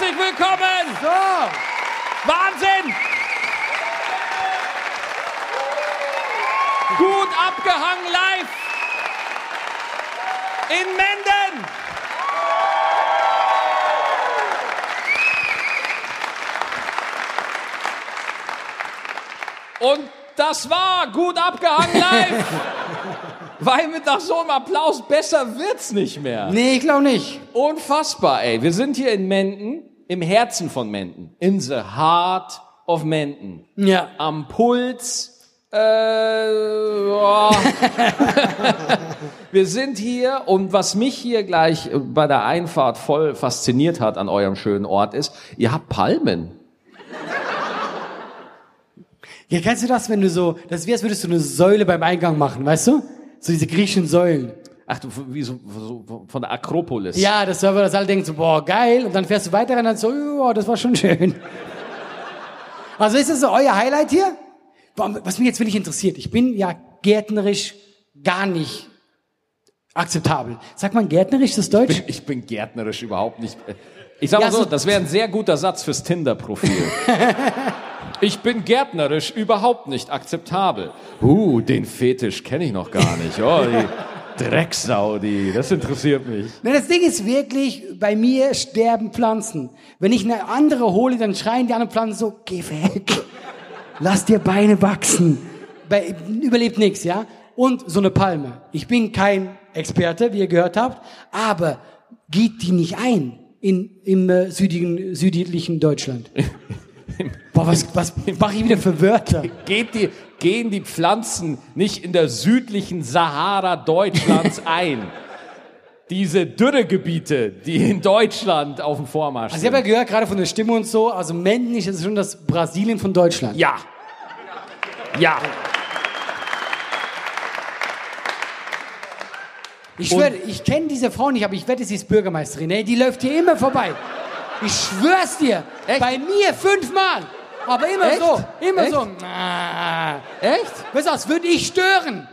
Herzlich willkommen! So. Wahnsinn! Gut abgehangen live in Menden! Und das war gut abgehangen live! Weil mit nach so einem Applaus besser wird's nicht mehr. Nee, ich glaube nicht. Unfassbar, ey. Wir sind hier in Menden, im Herzen von Menden. In the heart of Menden. Ja. Am Puls. Äh, boah. Wir sind hier und was mich hier gleich bei der Einfahrt voll fasziniert hat an eurem schönen Ort ist, ihr habt Palmen. Ja, kennst du das, wenn du so, das ist wie als würdest du eine Säule beim Eingang machen, weißt du? So diese griechischen Säulen. Ach du, wie so, so von der Akropolis. Ja, das war, dass alle denken so, boah, geil. Und dann fährst du weiter und dann so, ja, das war schon schön. Also ist das so euer Highlight hier? Was mich jetzt wirklich interessiert, ich bin ja gärtnerisch gar nicht akzeptabel. Sagt man gärtnerisch, das Deutsch? Ich bin, ich bin gärtnerisch überhaupt nicht. Ich sag mal Ja, so, so- das wäre ein sehr guter Satz fürs Tinder-Profil. ich bin gärtnerisch überhaupt nicht akzeptabel. Uh, den Fetisch kenne ich noch gar nicht. Oh, die Drecksau, die, das interessiert mich. Ne, das Ding ist wirklich, bei mir sterben Pflanzen. Wenn ich eine andere hole, dann schreien die anderen Pflanzen so, geh weg. Lass dir Beine wachsen. Bei, überlebt nichts, ja? Und so eine Palme. Ich bin kein Experte, wie ihr gehört habt, aber geht die nicht ein in, im äh, südigen, südlichen Deutschland? Boah, was, was mache ich wieder für Wörter? Geht die, gehen die Pflanzen nicht in der südlichen Sahara Deutschlands ein? Diese Dürregebiete, die in Deutschland auf dem Vormarsch Also ich sind. habe ja gehört, gerade von der Stimme und so, also männlich ist schon das Brasilien von Deutschland. Ja. Ja. Ich schwöre, ich kenne diese Frau nicht, aber ich wette, sie ist Bürgermeisterin. Ey, die läuft hier immer vorbei. Ich schwör's dir. Echt? Bei mir fünfmal. Aber immer Echt? so. Immer Echt? so. Ah. Echt? Weißt du, als würde ich stören.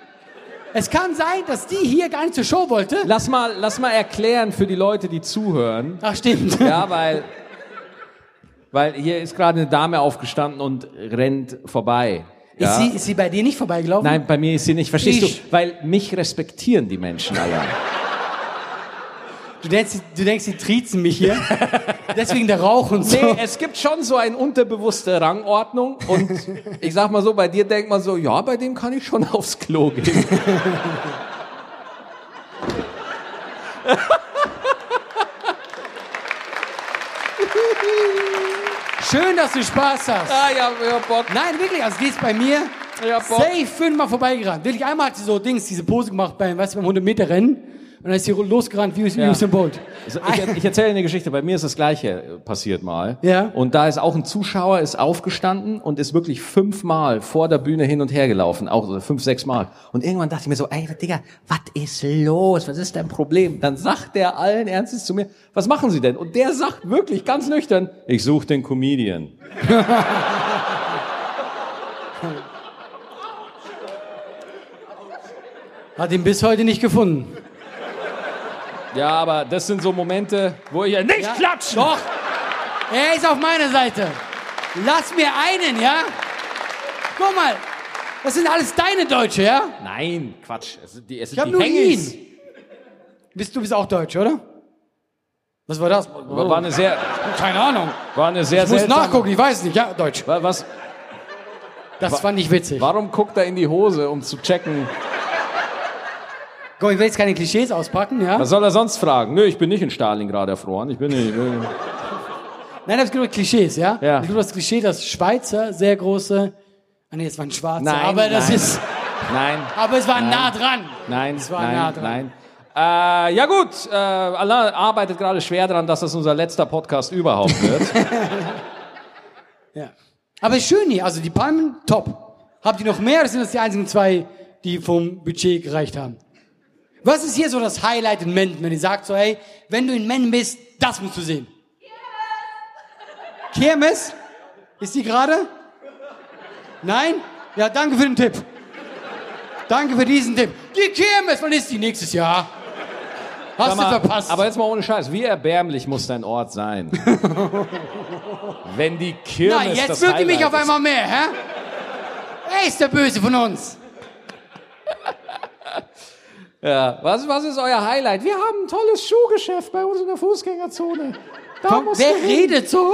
Es kann sein, dass die hier gar nicht zur Show wollte. Lass mal, lass mal erklären für die Leute, die zuhören. Ach, stimmt. Ja, weil, weil hier ist gerade eine Dame aufgestanden und rennt vorbei. Ja? Ist, sie, ist sie bei dir nicht vorbeigelaufen? Nein, bei mir ist sie nicht. Verstehst Ich- du? Weil mich respektieren die Menschen alle. Du denkst, du denkst, sie triezen mich hier. Deswegen der Rauch und so. Nee, es gibt schon so eine unterbewusste Rangordnung und ich sag mal so, bei dir denkt man so, ja, bei dem kann ich schon aufs Klo gehen. Schön, dass du Spaß hast. Ah, ja, ja, Bock. Nein, wirklich, also die ist bei mir Ja, safe fünfmal vorbeigerannt. Wirklich, einmal hat sie so Dings, diese Pose gemacht beim, weißt du, beim 100-Meter-Rennen. Und dann ist sie losgerannt wie, Ja. Usain Bolt. Also ich, ich erzähle eine Geschichte. Bei mir ist das Gleiche passiert mal. Ja. Und da ist auch ein Zuschauer ist aufgestanden und ist wirklich fünfmal vor der Bühne hin und her gelaufen, auch so fünf, sechs Mal. Und irgendwann dachte ich mir so, ey, Digga, was ist los? Was ist dein Problem? Dann sagt der allen Ernstes zu mir, was machen Sie denn? Und der sagt wirklich ganz nüchtern, ich suche den Comedian. Hat ihn bis heute nicht gefunden. Ja, aber das sind so Momente, wo ich ja nicht Ja, klatschen. Doch. Er ist auf meiner Seite. Lass mir einen, ja? Guck mal. Das sind alles deine Deutsche, ja? Nein, Quatsch. Es sind die, es sind Ich hab die nur Hengis. ihn. Bist, du bist auch Deutsch, oder? Was war das? War, war eine sehr, Keine Ahnung. war eine sehr Ich muss seltsame- nachgucken, ich weiß nicht. Ja, Deutsch. Wa- Was, Das fand ich witzig. warum guckt er in die Hose, um zu checken? Guck, ich will jetzt keine Klischees auspacken, ja? Was soll er sonst fragen? Nö, ich bin nicht in Stalingrad erfroren. Ich bin nicht. äh, Nein, das gibt Klischees, ja? Ja. Es gibt das Klischee, dass Schweizer sehr große. Ah nee, es waren Schwarze. Nein, aber das nein. ist. Nein, Aber es war nah dran. nein, Es war nein, nah dran. nein. Äh, ja gut, äh, Allah arbeitet gerade schwer daran, dass das unser letzter Podcast überhaupt wird. Ja. Aber ist schön hier, also die Palmen, top. Habt ihr noch mehr oder sind das die einzigen zwei, die vom Budget gereicht haben? Was ist hier so das Highlight in Menden, wenn ihr sagt so, hey, wenn du in Menden bist, das musst du sehen? Kirmes? Ist die gerade? Nein? Ja, danke für den Tipp. Danke für diesen Tipp. Die Kirmes, wann ist die? Nächstes Jahr. Hast mal, du verpasst. Aber jetzt mal ohne Scheiß, wie erbärmlich muss dein Ort sein? Wenn die Kirmes Na, jetzt das die mich Highlight auf einmal mehr, hä? Er ist der Böse von uns. Ja, was, was ist euer Highlight? Wir haben ein tolles Schuhgeschäft bei uns in der Fußgängerzone. Da Komm, wer redet so?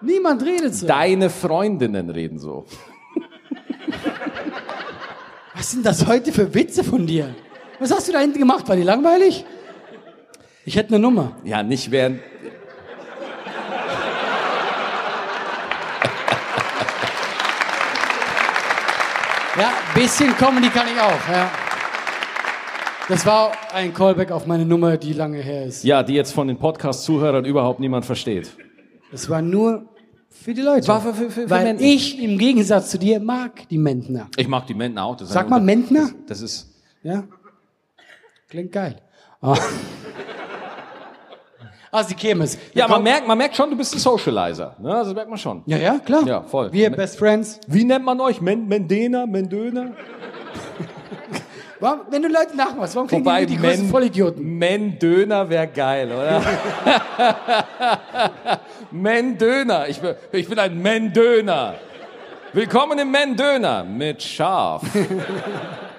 Niemand redet so. Deine Freundinnen reden so. Was sind das heute für Witze von dir? Was hast du da hinten gemacht? War die langweilig? Ich hätte eine Nummer. Ja, nicht während. Ja, bisschen Comedy kann ich auch, ja. Das war ein Callback auf meine Nummer, die lange her ist. Ja, die jetzt von den Podcast-Zuhörern überhaupt niemand versteht. Das war nur für die Leute. War für- für- für- Weil Menschen. ich im Gegensatz zu dir mag die Mentner. Ich mag die Menten auch. Das ist Sag mal Mentner. Das, das ist. Ja? Klingt geil. Ah. Also die Kirmes. Ja, man merkt, man merkt schon, du bist ein Socializer. Ne? Also das merkt man schon. Ja, ja, klar. Ja, voll. Wir Best Friends. Wie nennt man euch? Men Mendena? Mendöner? Warum, wenn du Leute nachmachst, warum kriegen Wobei die die größten Vollidioten? Mendöner wäre geil, oder? Mendöner. Ich bin, ich bin ein Mendöner. Willkommen im Mendöner mit Schaf.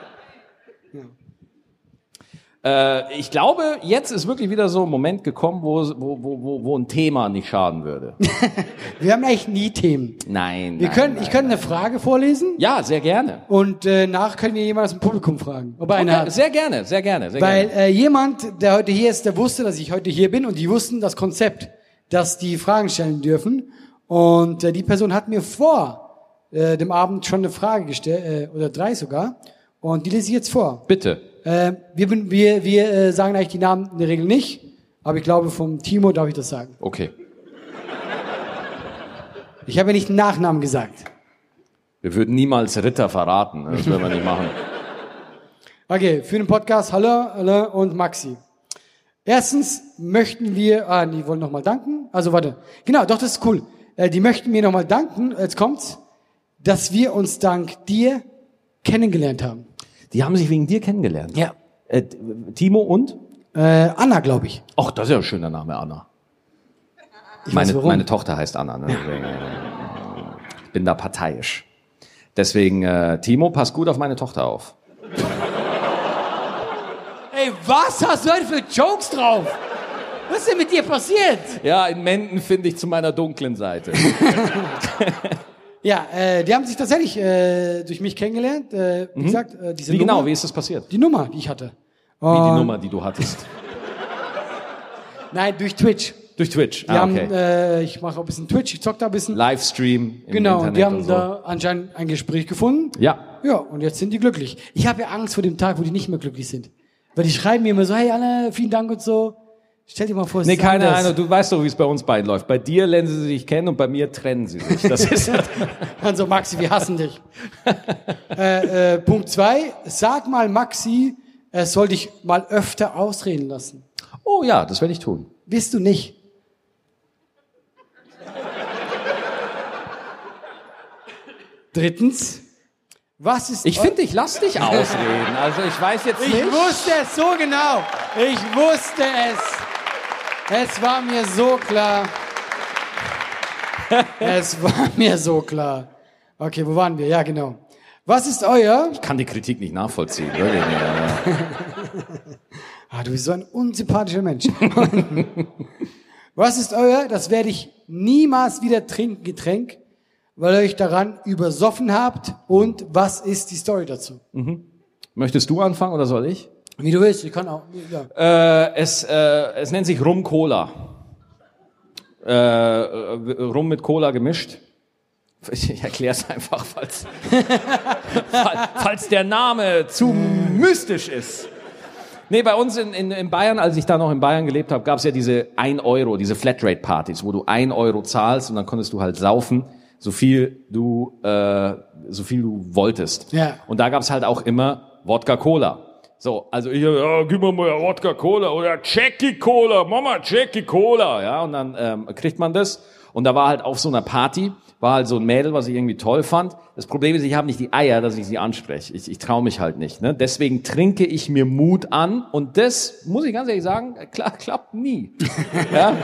äh, ich glaube, jetzt ist wirklich wieder so ein Moment gekommen, wo, wo, wo, wo, ein Thema nicht schaden würde. Wir haben eigentlich nie Themen. Nein. Wir nein, können, nein. ich könnte eine Frage vorlesen Ja, sehr gerne. und äh, nach können wir jemand aus dem Publikum fragen, ob Okay, hat. sehr gerne, sehr gerne, sehr Weil gerne. äh, jemand, der heute hier ist, der wusste, dass ich heute hier bin und die wussten das Konzept, dass die Fragen stellen dürfen. Und äh, die Person hat mir vor äh, dem Abend schon eine Frage gestellt, äh, oder drei sogar. Und die lese ich jetzt vor. Bitte. Äh, wir wir, wir äh, sagen eigentlich die Namen in der Regel nicht, aber ich glaube, vom Timo darf ich das sagen. Okay. Ich habe ja nicht den Nachnamen gesagt. Wir würden niemals Ritter verraten. Das würden wir nicht machen. Okay, für den Podcast, hallo, hallo und Maxi. Erstens möchten wir, ah, die wollen nochmal danken. Also warte, genau, doch, das ist cool. Äh, die möchten mir nochmal danken, jetzt kommt's, dass wir uns dank dir kennengelernt haben. Die haben sich wegen dir kennengelernt. Ja. Äh, Timo und? Äh, Anna, glaube ich. Ach, das ist ja ein schöner Name, Anna. Ich Meine, meine Tochter heißt Anna. Ne? Deswegen, äh, ich bin da parteiisch. Deswegen, äh, Timo, pass gut auf meine Tochter auf. Ey, was hast du heute für Jokes drauf? Was ist denn mit dir passiert? Ja, in Menden finde ich zu meiner dunklen Seite. Ja, äh, die haben sich tatsächlich äh, durch mich kennengelernt. Äh, wie gesagt, äh, diese Wie Nummer, genau, wie ist das passiert? die Nummer, die ich hatte. Wie die Nummer, die du hattest. Nein, durch Twitch. Durch Twitch. Die Ah, haben, okay. äh, ich mache auch ein bisschen Twitch, ich zock da ein bisschen. Livestream. Im genau, Internet die haben so. da anscheinend ein Gespräch gefunden. Ja. Ja, und jetzt sind die glücklich. Ich habe ja Angst vor dem Tag, wo die nicht mehr glücklich sind. Weil die schreiben mir immer so, hey Anna, vielen Dank und so. Stell dir mal vor, es Nee, ist keine anders. Ahnung. Du weißt doch, wie es bei uns beiden läuft. Bei dir lernen sie sich kennen und bei mir trennen sie sich. Das ist Also Maxi, wir hassen dich. äh, äh, Punkt zwei, sag mal Maxi, er soll dich mal öfter ausreden lassen. Oh ja, das werde ich tun. Wirst du nicht. Drittens, was ist Ich finde, ich lass dich ausreden. Also ich weiß jetzt Ich nicht. wusste es so genau. Ich wusste es. Es war mir so klar. Es war mir so klar. Okay, wo waren wir? Ja, genau. Was ist euer? Ich kann die Kritik nicht nachvollziehen. Wirklich. Ah, du bist so ein unsympathischer Mensch. Was ist euer? Das werde ich niemals wieder trinken, Getränk, weil ihr euch daran übersoffen habt. Und was ist die Story dazu? Möchtest du anfangen oder soll ich? Wie du willst, ich kann auch. Ja. Äh, es, äh, es nennt sich Rum Cola. Äh, äh, Rum mit Cola gemischt. Ich erkläre es einfach, falls, fall- falls der Name zu mystisch ist. Nee, bei uns in, in, in Bayern, als ich da noch in Bayern gelebt habe, gab es ja diese 1 Euro, diese Flatrate-Partys, wo du 1 Euro zahlst und dann konntest du halt saufen, so viel du, äh, so viel du wolltest. Ja. Und da gab es halt auch immer Wodka-Cola. So, also ich, ja, gib mir mal Wodka Cola oder Jackie Cola, Mama Jackie Cola, ja, und dann ähm, kriegt man das Und da war halt auf so einer Party, war halt so ein Mädel, was ich irgendwie toll fand. Das Problem ist, ich habe nicht die Eier, dass ich sie anspreche. Ich, ich traue mich halt nicht. Ne? Deswegen trinke ich mir Mut an und das, muss ich ganz ehrlich sagen, klar, klappt nie. ja?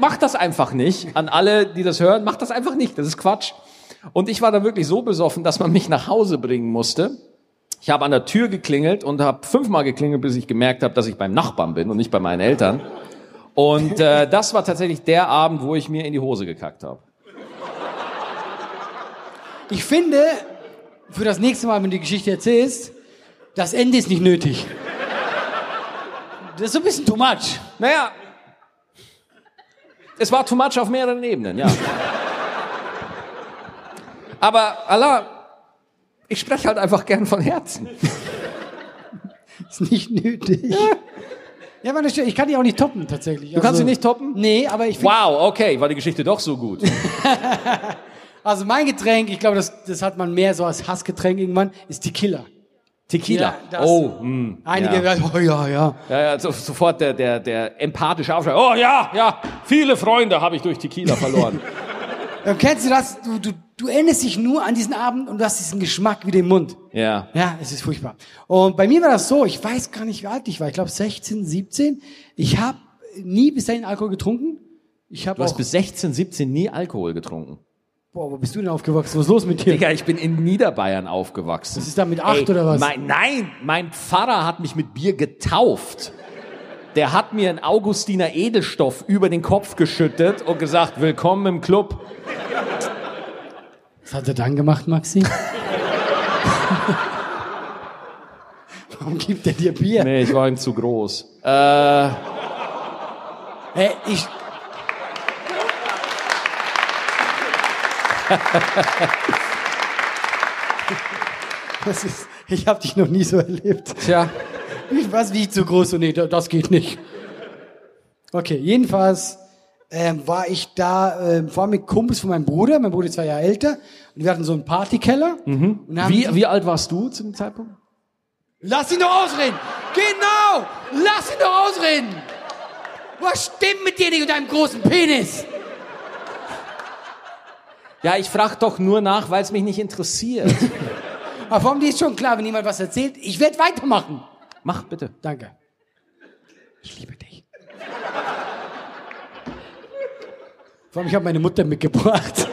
Macht das einfach nicht. An alle, die das hören, macht das einfach nicht. Das ist Quatsch. Und ich war da wirklich so besoffen, dass man mich nach Hause bringen musste. Ich habe an der Tür geklingelt und habe fünfmal geklingelt, bis ich gemerkt habe, dass ich beim Nachbarn bin und nicht bei meinen Eltern. Und äh, das war tatsächlich der Abend, wo ich mir in die Hose gekackt habe. Ich finde, für das nächste Mal, wenn du die Geschichte erzählst, das Ende ist nicht nötig. Das ist so ein bisschen too much. Naja, es war too much auf mehreren Ebenen, ja. Aber Allah, ich spreche halt einfach gern von Herzen. ist nicht nötig. Ja. Ja, meine ich kann die auch nicht toppen, tatsächlich. Du kannst sie nicht toppen? Nee, aber ich Wow, okay, war die Geschichte doch so gut. Also mein Getränk, ich glaube, das, das hat man mehr so als Hassgetränk irgendwann, ist Tequila. Tequila. Ja, oh, mh, hm, einige ja. werden, oh ja, ja. Ja, ja so, sofort der, der, der empathische Aufschrei. Oh ja, ja, viele Freunde habe ich durch Tequila verloren. Dann kennst du das, du, du, du erinnerst dich nur an diesen Abend und du hast diesen Geschmack wie den Mund. Ja. Ja, es ist furchtbar. Und bei mir war das so, ich weiß gar nicht, wie alt ich war, ich glaube 16, 17. Ich habe nie bis dahin Alkohol getrunken. Ich hab du hast bis 16, 17 nie Alkohol getrunken. Boah, wo bist du denn aufgewachsen? Was ist los mit dir? Digga, ich bin in Niederbayern aufgewachsen. Das ist da mit acht Ey, oder was? Mein, nein, mein Pfarrer hat mich mit Bier getauft. Der hat mir einen Augustiner Edelstoff über den Kopf geschüttet und gesagt, willkommen im Club. Was hat er dann gemacht, Maxi? Warum gibt er dir Bier? Nee, ich war ihm zu groß. Äh, hey, ich, das ist, ich habe dich noch nie so erlebt. Tja. Was wie zu groß und nee, das geht nicht. Okay, jedenfalls ähm, war ich da äh, vor allem mit Kumpels von meinem Bruder. Mein Bruder ist zwei Jahre älter und wir hatten so einen Partykeller. Mhm. wie, wie alt warst du zu dem Zeitpunkt? Lass ihn doch ausreden! Genau! Lass ihn doch ausreden! Was stimmt mit dir nicht und deinem großen Penis? Ja, ich frage doch nur nach, weil es mich nicht interessiert. Aber warum dir ist schon klar, wenn jemand was erzählt, ich werde weitermachen. Mach bitte. Danke. Ich liebe dich. Vor allem, ich habe meine Mutter mitgebracht.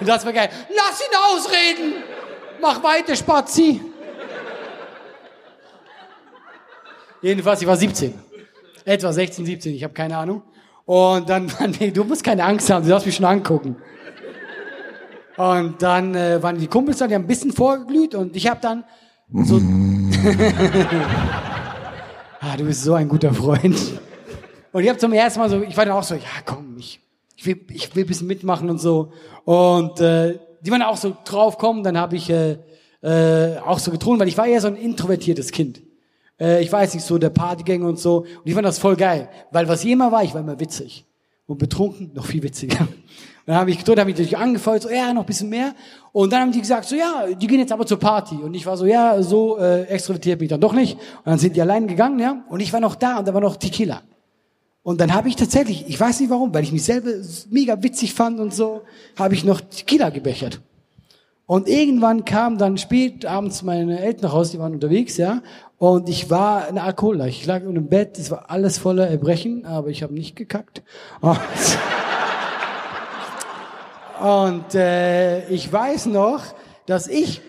Und das war geil. Lass ihn ausreden! Mach weiter, Spazi! Jedenfalls, ich war 17. Etwa 16, 17, ich habe keine Ahnung. Und dann, nee, du musst keine Angst haben, du darfst mich schon angucken. Und dann äh, waren die Kumpels da, die haben ein bisschen vorgeglüht und ich habe dann so... ah, du bist so ein guter Freund. Und ich habe zum ersten Mal so, ich war dann auch so, ja komm, ich, ich, will, ich will ein bisschen mitmachen und so. Und äh, die waren auch so drauf kommen, dann habe ich äh, äh, auch so getrunken, weil ich war eher so ein introvertiertes Kind. Äh, ich weiß nicht, so der Partygänger und so. Und ich fand das voll geil, weil was ich immer war, ich war immer witzig. Und betrunken noch viel witziger. dann habe ich gedrückt, habe ich natürlich angefeuert, so, ja, noch ein bisschen mehr. Und dann haben die gesagt, so, ja, die gehen jetzt aber zur Party. Und ich war so, ja, so äh, extrovertiert bin ich dann doch nicht. Und dann sind die allein gegangen, ja. Und ich war noch da und da war noch Tequila. Und dann habe ich tatsächlich, ich weiß nicht warum, weil ich mich selber mega witzig fand und so, habe ich noch Tequila gebechert. Und irgendwann kam dann spät abends meine Eltern Hause, die waren unterwegs, ja. Und ich war eine Alkoholleich. Ich lag im Bett, es war alles voller Erbrechen, aber ich habe nicht gekackt. Und und äh, ich weiß noch, dass ich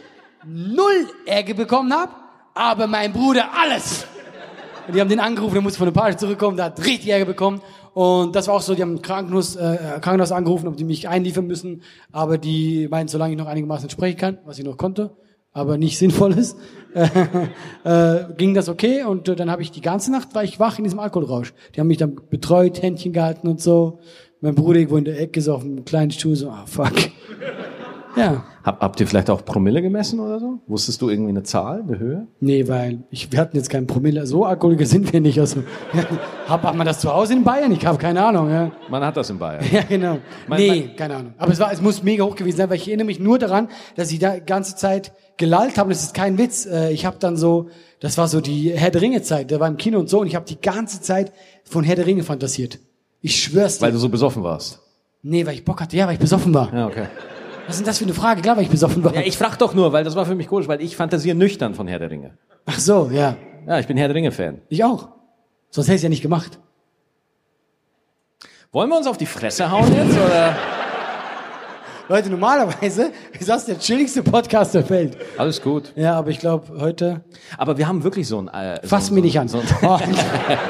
null Ärger bekommen habe, aber mein Bruder alles. Die haben den angerufen, der musste von der Party zurückkommen, der hat richtig Ärger bekommen. Und das war auch so, die haben Krankenhaus, äh, Krankenhaus angerufen, ob die mich einliefern müssen. Aber die meinten, solange ich noch einigermaßen sprechen kann, was ich noch konnte, aber nicht sinnvoll ist, äh, äh, ging das okay. Und äh, dann habe ich die ganze Nacht, war ich wach in diesem Alkoholrausch. Die haben mich dann betreut, Händchen gehalten und so. Mein Bruder irgendwo in der Ecke so auf einem kleinen Stuhl so, ah, fuck. Ja. Hab, habt ihr vielleicht auch Promille gemessen oder so? Wusstest du irgendwie eine Zahl, eine Höhe? Nee, weil ich, wir hatten jetzt keinen Promille. So Alkoholiker sind wir nicht. Also, hab, hat man das zu Hause in Bayern? Ich habe keine Ahnung. Ja. Man hat das in Bayern. Ja, genau. Mein, nee, mein, keine Ahnung. Aber es, war, es muss mega hoch gewesen sein, weil ich erinnere mich nur daran, dass ich da ganze Zeit gelallt habe. Das ist kein Witz. Äh, ich habe dann so, das war so die Herr der Ringe Zeit. Der war im Kino und so. Und ich habe die ganze Zeit von Herr der Ringe fantasiert. Ich schwör's dir. Weil du so besoffen warst. Nee, weil ich Bock hatte. Ja, weil ich besoffen war. Ja, okay. Was ist denn das für eine Frage? Klar, weil ich besoffen war. Ja, ich frag doch nur, weil das war für mich komisch, weil ich fantasiere nüchtern von Herr der Ringe. Ach so, ja. Ja, ich bin Herr der Ringe-Fan. Ich auch. Sonst hätte ich ja nicht gemacht. Wollen wir uns auf die Fresse hauen jetzt, oder? Leute, normalerweise ist das der chilligste Podcast der Welt. Alles gut. Ja, aber ich glaube, heute... Aber wir haben wirklich so ein... Äh, Fass so, mich so, nicht an. So, Oh.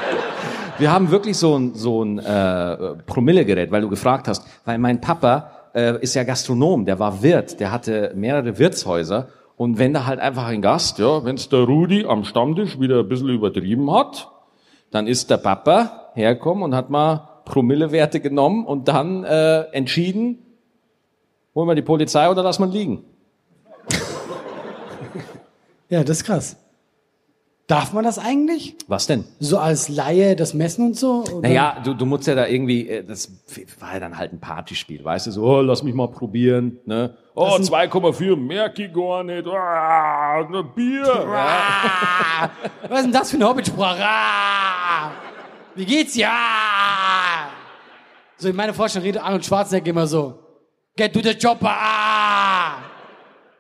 wir haben wirklich so ein, so ein äh, Promillegerät, weil du gefragt hast. Weil mein Papa äh, ist ja Gastronom, der war Wirt, der hatte mehrere Wirtshäuser. Und wenn da halt einfach ein Gast, ja, wenn's der Rudi am Stammtisch wieder ein bisschen übertrieben hat, dann ist der Papa hergekommen und hat mal Promillewerte genommen und dann äh, entschieden, holen wir die Polizei oder wir ihn liegen. Ja, das ist krass. Darf man das eigentlich? Was denn? So als Laie das messen und so? Oder? Naja, du, du musst ja da irgendwie, äh, das war ja dann halt ein Partyspiel, weißt du, so, oh, lass mich mal probieren, ne? Oh, 2,4, merk ich gar nicht, ah, ne Bier. Ah, was ist denn das für eine Hobbitsprache? Ah, wie geht's? Ja. So in meiner Vorstellung redet Arnold Schwarzenegger immer so. Get to the chopper. Ah.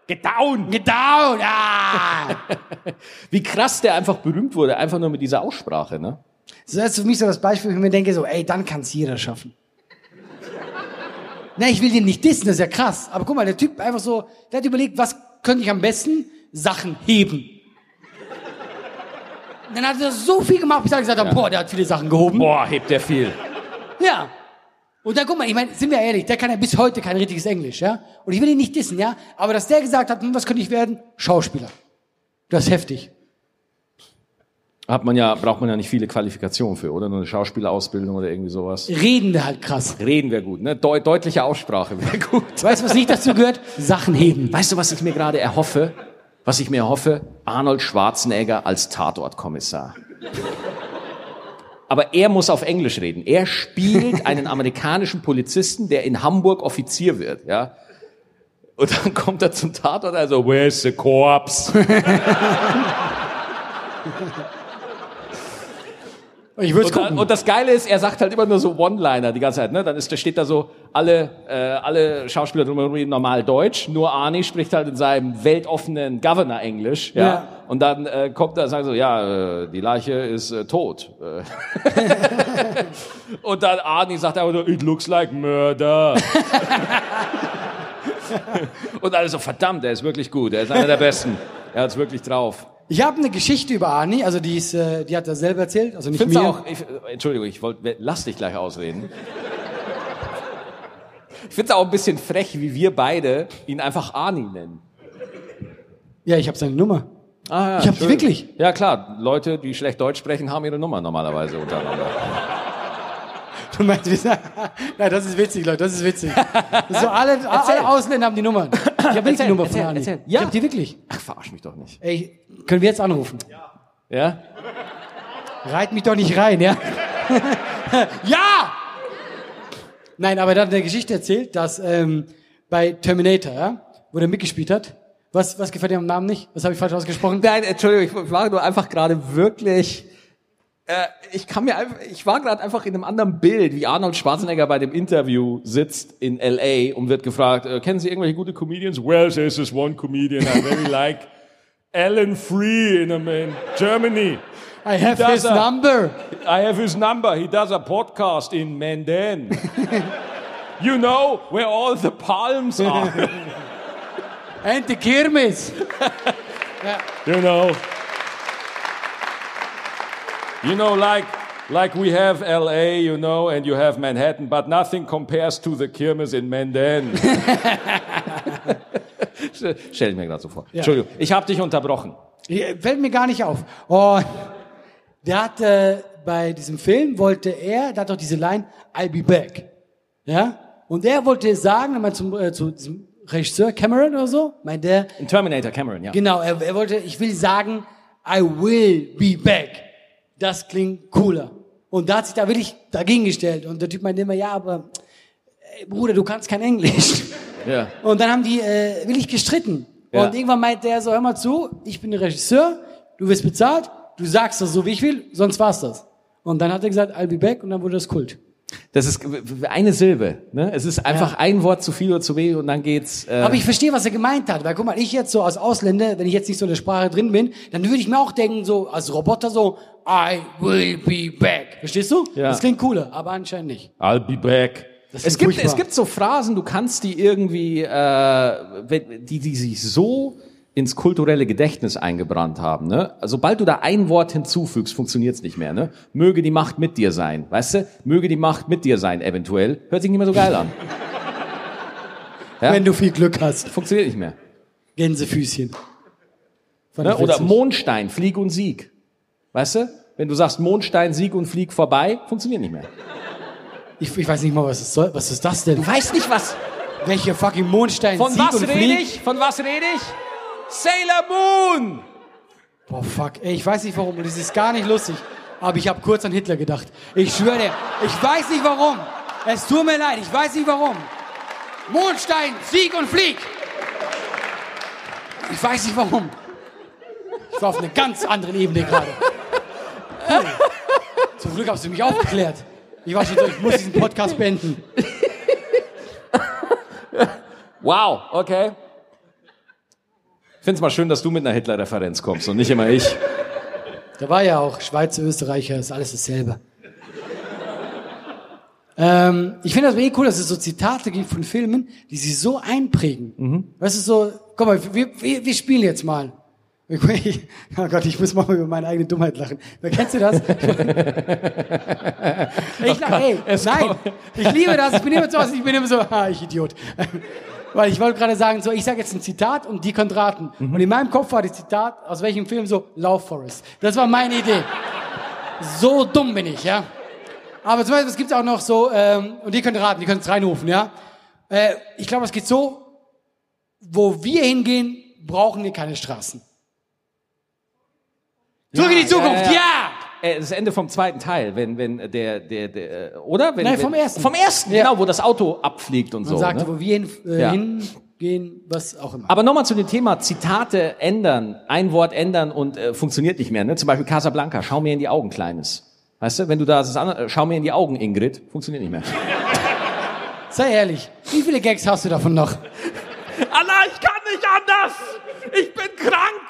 Get down! Get down. Ah. Wie krass der einfach berühmt wurde, einfach nur mit dieser Aussprache, ne? Das ist für mich so das Beispiel, wo ich mir denke, so, ey, dann kann's jeder schaffen. Na, ich will den nicht dissen, das ist ja krass. Aber guck mal, der Typ einfach so, der hat überlegt, was könnte ich am besten? Sachen heben. Dann hat er so viel gemacht, bis er gesagt hat, boah, der hat viele Sachen gehoben. Boah, hebt der viel. Ja. Und dann guck mal, ich meine, sind wir ehrlich, der kann ja bis heute kein richtiges Englisch, ja? Und ich will ihn nicht dissen, ja? Aber dass der gesagt hat, hm, was könnte ich werden? Schauspieler. Das ist heftig. Hat man ja, braucht man ja nicht viele Qualifikationen für, oder? Nur eine Schauspielausbildung oder irgendwie sowas. Reden wir halt krass. Reden wäre gut, ne? Deu deutliche Aussprache wäre gut. Weißt du, was nicht dazu gehört? Sachen heben. Weißt du, was ich mir gerade erhoffe? Was ich mir erhoffe? Arnold Schwarzenegger als Tatortkommissar. Aber er muss auf Englisch reden. Er spielt einen amerikanischen Polizisten, der in Hamburg Offizier wird, ja. Und dann kommt er zum Tatort, also, where's the corpse? Ich würde Und, und das Geile ist, er sagt halt immer nur so One-Liner die ganze Zeit. Ne? Dann ist, da steht da so, alle, äh, alle Schauspieler drumherum reden normal Deutsch, nur Arnie spricht halt in seinem weltoffenen Governor-Englisch. Ja? Ja. Und dann äh, kommt er und sagt so, ja, äh, die Leiche ist äh, tot. Äh. und dann Arnie sagt einfach nur, it looks like murder. und alle so, verdammt, er ist wirklich gut, er ist einer der Besten. Er hat's wirklich drauf. Ich habe eine Geschichte über Arnie, also die ist, äh, die hat er selber erzählt, also nicht Findest du mir. auch, ich, Entschuldigung, ich wollte, lass dich gleich ausreden. Ich finde es auch ein bisschen frech, wie wir beide ihn einfach Arnie nennen. Ja, ich habe seine Nummer. Ah, ja, Ich hab die wirklich. Ja klar, Leute, die schlecht Deutsch sprechen, haben ihre Nummer normalerweise untereinander. Du meinst, sagen, ja, das ist witzig, Leute, das ist witzig. So alle, alle Ausländer haben die Nummern. Ich habe wirklich die Nummer von erzähl, Arnie. erzähl. Ich Ja. habe die wirklich. Ach, verarsch mich doch nicht. Ey, können wir jetzt anrufen? Ja? Reit mich doch nicht rein, ja? ja! Nein, aber er hat eine Geschichte erzählt, dass ähm, bei Terminator, ja, wo der mitgespielt hat, was, was gefällt dir am Namen nicht? Was habe ich falsch ausgesprochen? Nein, Entschuldigung, ich war nur einfach gerade wirklich. Äh, ich kann mir einfach, ich war gerade einfach in einem anderen Bild, wie Arnold Schwarzenegger bei dem Interview sitzt in L.A. und wird gefragt, äh, kennen Sie irgendwelche gute Comedians? Well, there's this one comedian I very like, Alan Free in, in Germany. I have his a- number. I have his number. He does a podcast in Mandan. you know where all the palms are. And the Kirmes. you know. You know, like like we have L.A., you know, and you have Manhattan, but nothing compares to the Kirmes in Mandan. Stell ich mir gerade so vor. Entschuldigung, ich habe dich unterbrochen. Ja, Fällt mir gar nicht auf. Oh, der hat äh, bei diesem Film wollte er, der hat doch diese Line, I'll be back. Ja? Und er wollte sagen, einmal zum, äh, zu diesem Regisseur Cameron oder so, meint der, In Terminator Cameron, ja. genau, er, er wollte, ich will sagen, I will be back. Das klingt cooler. Und da hat sich da wirklich dagegen gestellt. Und der Typ meinte immer, ja, aber ey, Bruder, du kannst kein Englisch. ja. Und dann haben die äh, wirklich gestritten. Ja. Und irgendwann meinte er so, hör mal zu, ich bin der Regisseur, du wirst bezahlt, du sagst das so, wie ich will, sonst war's das. Und dann hat er gesagt, I'll be back und dann wurde das Kult. Das ist eine Silbe. Ne? Es ist einfach ein Wort zu viel oder zu wenig und dann geht's. Äh, Aber ich verstehe, was er gemeint hat. Weil guck mal, ich jetzt so als Ausländer, wenn ich jetzt nicht so in der Sprache drin bin, dann würde ich mir auch denken, so als Roboter so, I will be back. Verstehst du? Ja. Das klingt cooler, aber anscheinend nicht. I'll be back. Es gibt, furchtbar. es gibt so Phrasen, du kannst die irgendwie, äh, wenn- die, die sich so ins kulturelle Gedächtnis eingebrannt haben. Ne? Sobald du da ein Wort hinzufügst, funktioniert's nicht mehr. Ne? Möge die Macht mit dir sein. Weißt du? Möge die Macht mit dir sein, eventuell. Hört sich nicht mehr so geil an. Ja? Wenn du viel Glück hast. Funktioniert nicht mehr. Gänsefüßchen. Ne? Oder. Mondstein, Flieg und Sieg. Weißt du? Wenn du sagst Mondstein, Sieg und Flieg vorbei, funktioniert nicht mehr. Ich, ich weiß nicht mal, was es soll. Was ist das denn? Du weißt nicht was. Welche fucking Mondstein Von Sieg was und rede Flieg? ich? Von was rede ich? Sailor Moon! Boah, fuck. Ey, ich weiß nicht warum. Und es ist gar nicht lustig. Aber ich habe kurz an Hitler gedacht. Ich schwöre dir. Ich weiß nicht warum. Es tut mir leid. Ich weiß nicht warum. Mondstein, Sieg und Flieg. Ich weiß nicht warum. Ich war auf einer ganz anderen Ebene gerade. Cool. Zum Glück hast du mich aufgeklärt. Ich war schon so, ich muss diesen Podcast beenden. Wow, okay. Ich find's mal schön, dass du mit einer Hitler-Referenz kommst und nicht immer ich. Da war ja auch Schweizer, Österreicher, ist alles dasselbe. Ähm, ich finde das eh cool, dass es so Zitate gibt von Filmen, die sie so einprägen. Mhm. Weißt du, so, guck mal, wir, wir, wir spielen jetzt mal. Oh Gott, ich muss mal über meine eigene Dummheit lachen. Wer kennst du das? ich lache, ey, es nein, ich liebe das. Ich bin immer so, ich bin immer so, ah, ich Idiot. Weil ich wollte gerade sagen, so, ich sage jetzt ein Zitat und die könnt raten. Mhm. Und in meinem Kopf war das Zitat, aus welchem Film so, Love Forest. Das war meine Idee. So dumm bin ich, ja. Aber zum Beispiel, es gibt auch noch so, ähm, und ihr könnt raten, ihr könnt es reinrufen, ja. Äh, ich glaube, es geht so, wo wir hingehen, brauchen wir keine Straßen. Zurück in die Zukunft, ja! Äh, Das Ende vom zweiten Teil, wenn, wenn der, der, der, äh, oder? Wenn, Nein, wenn, vom ersten. Vom ersten, Ja. genau, wo das Auto abfliegt und Man so. sagte, ne? wo wir hin, äh, Ja. hingehen, was auch immer. Aber nochmal zu dem Thema Zitate ändern, ein Wort ändern und äh, funktioniert nicht mehr. Ne? Zum Beispiel Casablanca, schau mir in die Augen, Kleines. Weißt du, wenn du da das andere, schau mir in die Augen, Ingrid, funktioniert nicht mehr. Sei ehrlich, wie viele Gags hast du davon noch? Anna, ich kann nicht anders! Ich bin krank!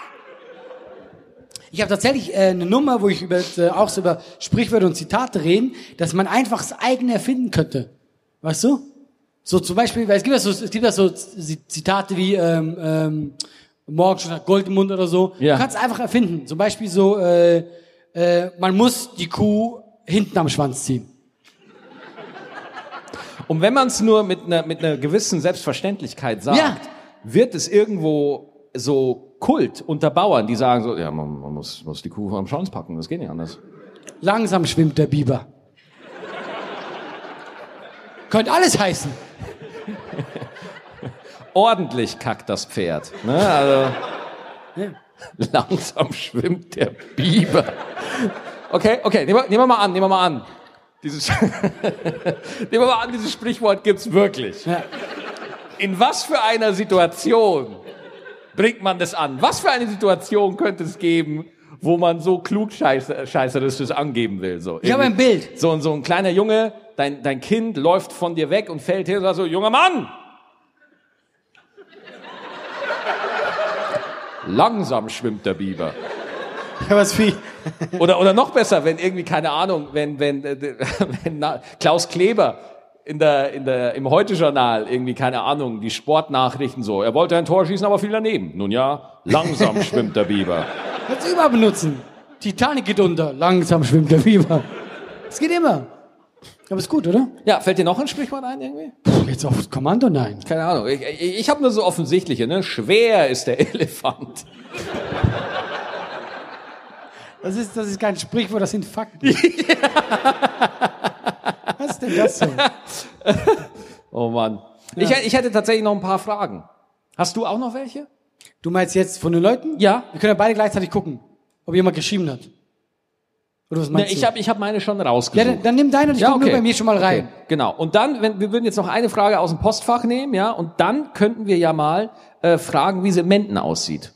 Ich habe tatsächlich äh, eine Nummer, wo ich über, äh, auch so über Sprichwörter und Zitate reden, dass man einfach das eigene erfinden könnte. Weißt du? So zum Beispiel, weil es gibt ja so, es gibt ja so Zitate wie ähm, ähm, morgen schon hat Gold im Mund oder so. Ja. Du kannst einfach erfinden. Zum Beispiel so, äh, äh, man muss die Kuh hinten am Schwanz ziehen. Und wenn man es nur mit einer mit einer gewissen Selbstverständlichkeit sagt, Ja. wird es irgendwo so Kult unter Bauern, die sagen so, ja, man, man muss, muss die Kuh am Schwanz packen, das geht nicht anders. Langsam schwimmt der Biber. Könnte alles heißen. Ordentlich kackt das Pferd. Ne? Also, Ja. langsam schwimmt der Biber. Okay, okay, nehmen wir, nehmen wir mal an, nehmen wir mal an. Dieses, nehmen wir mal an, dieses Sprichwort gibt's wirklich. Ja. In was für einer Situation bringt man das an? Was für eine Situation könnte es geben, wo man so klugscheißerisch das angeben will? So, Ich habe ein Bild. So, so ein kleiner Junge, dein, dein Kind läuft von dir weg und fällt hin und sagt so, junger Mann! Langsam schwimmt der Biber. Ja, was wie? Oder, oder noch besser, wenn irgendwie, keine Ahnung, wenn, wenn, äh, wenn na, Klaus Kleber in der, in der, im Heute-Journal irgendwie, keine Ahnung, die Sportnachrichten so, er wollte ein Tor schießen, aber fiel daneben. Nun ja, langsam schwimmt der Biber. Kannst du überall benutzen. Titanic geht unter. Langsam schwimmt der Biber. Es geht immer. Aber ist gut, oder? Ja, fällt dir noch ein Sprichwort ein irgendwie? Puh, jetzt auf Kommando, nein. Keine Ahnung. Ich, ich, ich habe nur so offensichtliche, ne? Schwer ist der Elefant. Das ist, das ist kein Sprichwort, das sind Fakten. Was ist denn das so? Oh Mann. Ich, ich hätte tatsächlich noch ein paar Fragen. Hast du auch noch welche? Du meinst jetzt von den Leuten? Ja. Wir können ja beide gleichzeitig gucken, ob jemand geschrieben hat. Oder was Ne, meinst ich du? habe ich hab meine schon ja, rausgesucht. dann, dann nimm deine und ich gucke nur bei mir schon mal rein. Okay, genau. Und dann, wenn, wir würden jetzt noch eine Frage aus dem Postfach nehmen, ja, und dann könnten wir ja mal äh, fragen, wie Sementen aussieht.